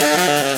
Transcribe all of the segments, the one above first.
Bye.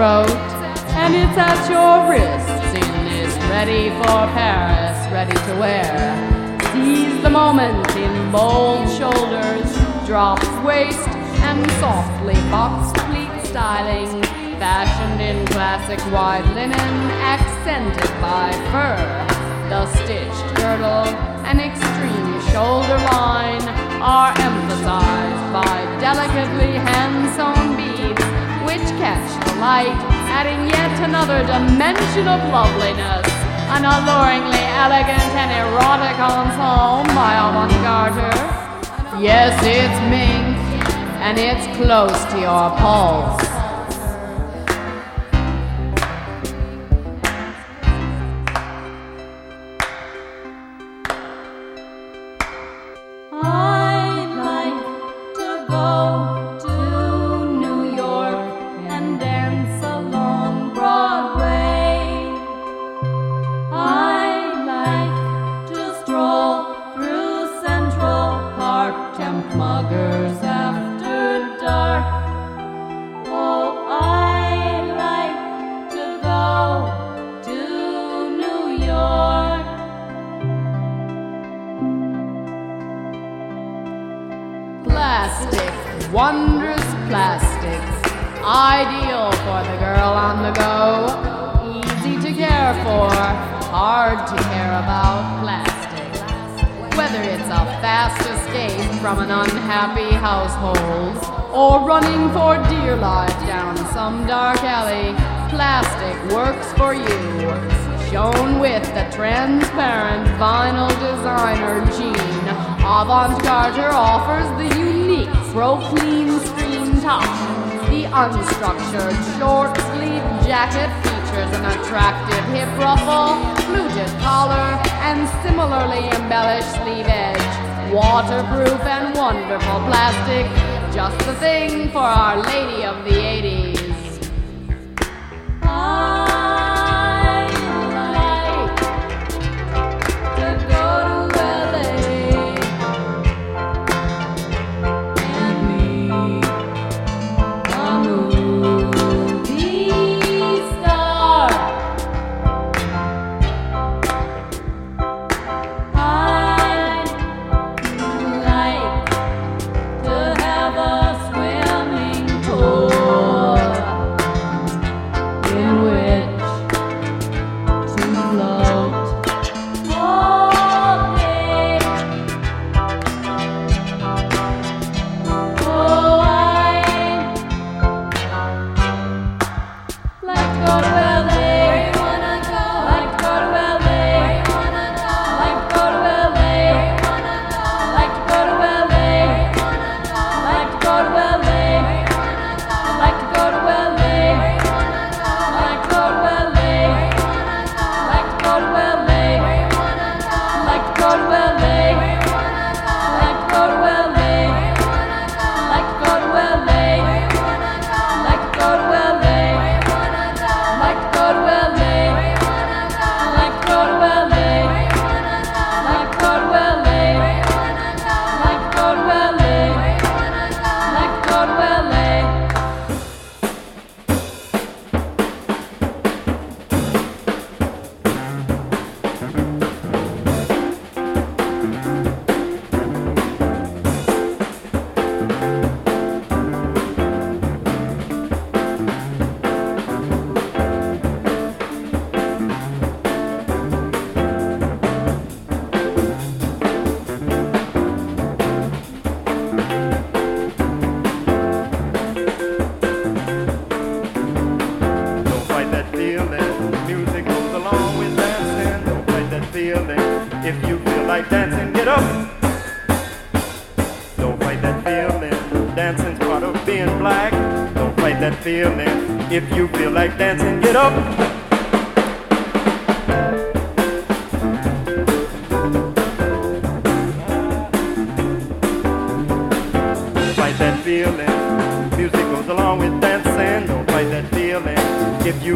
throat, and it's at your wrists in this ready for Paris, ready to wear. Seize the moment in bold shoulders, dropped waist, and softly box pleat styling, fashioned in classic wide linen, accented by fur. The stitched girdle and extreme shoulder line are emphasized by delicately hand-sewn beads each catch the light, adding yet another dimension of loveliness. An alluringly elegant and erotic ensemble by Avant Garde. Yes, it's Mink, and it's close to your pulse.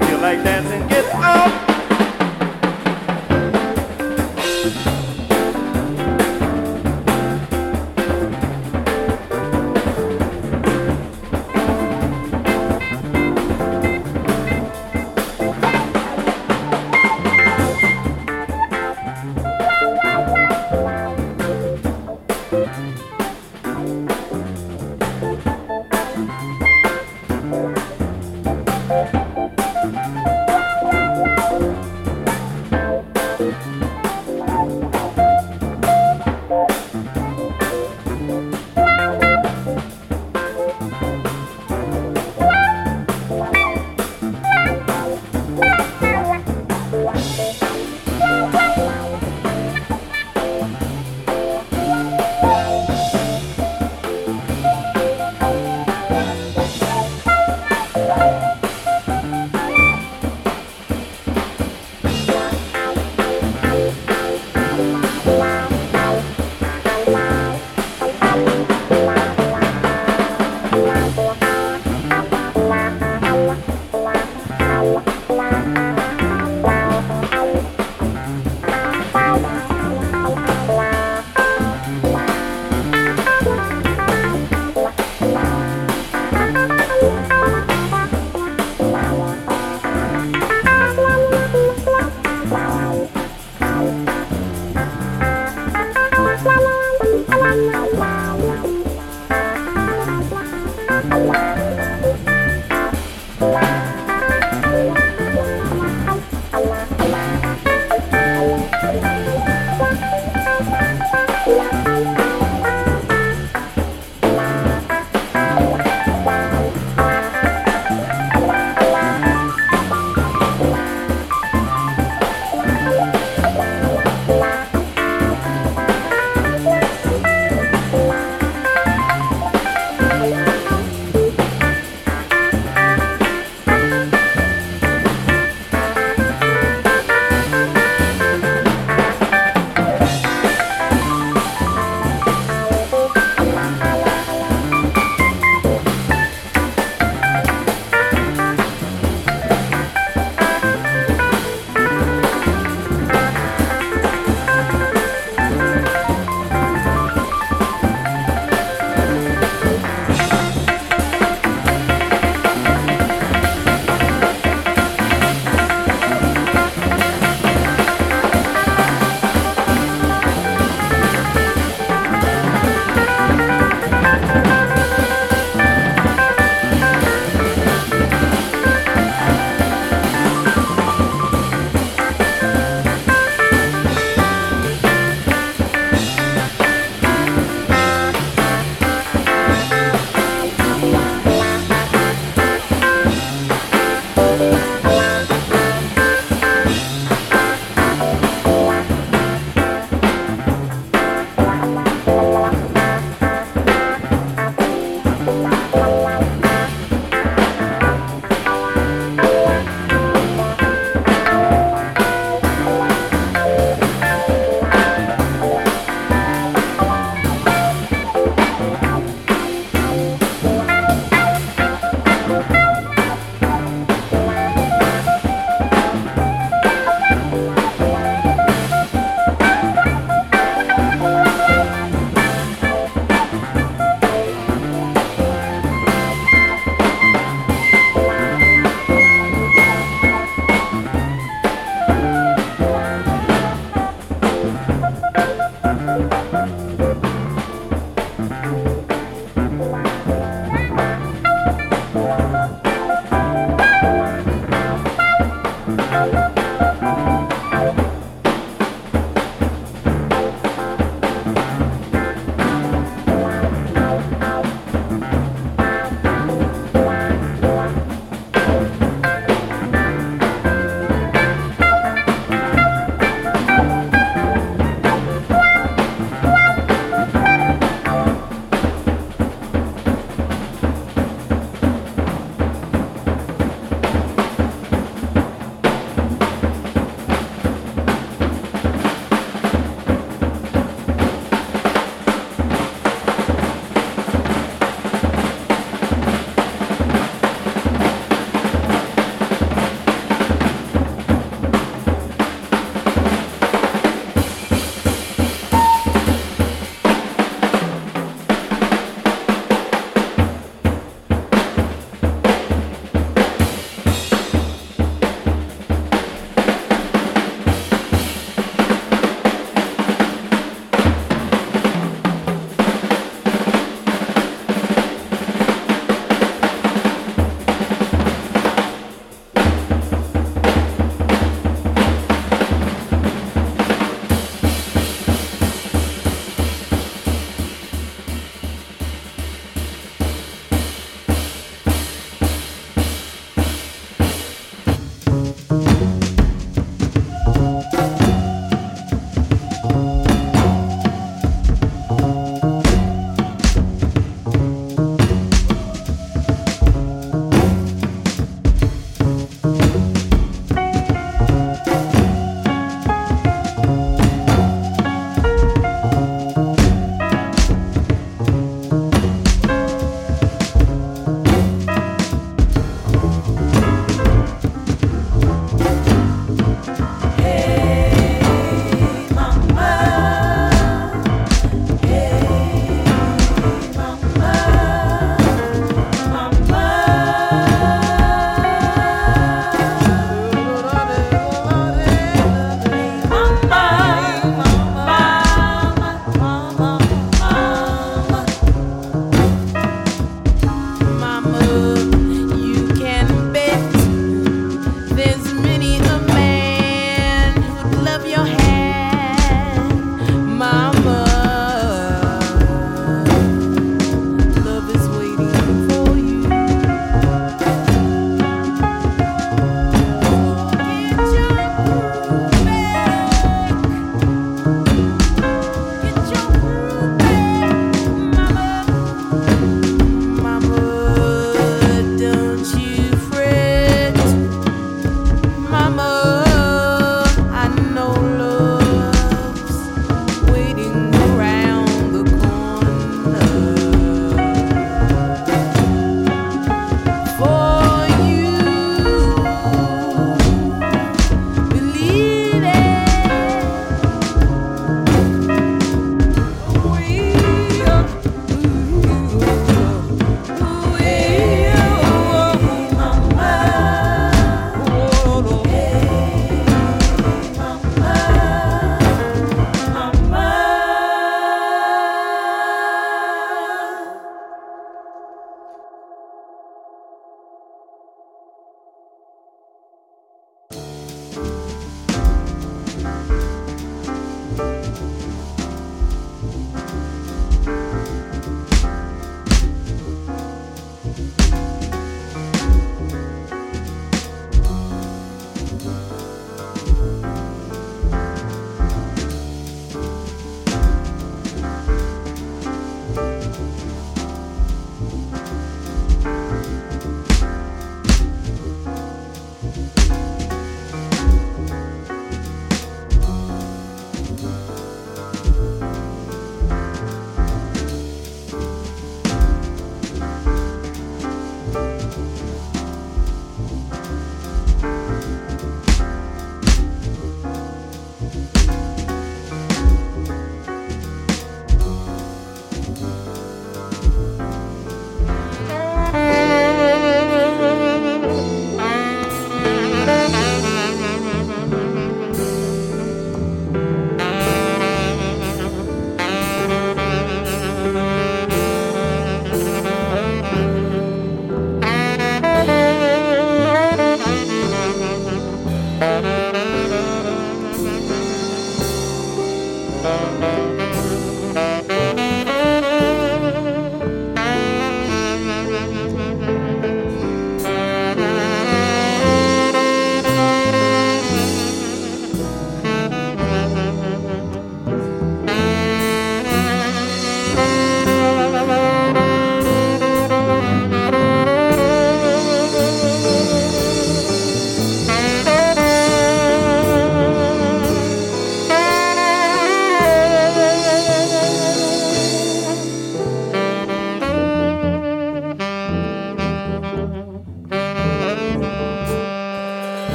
Feel like dancing, get up.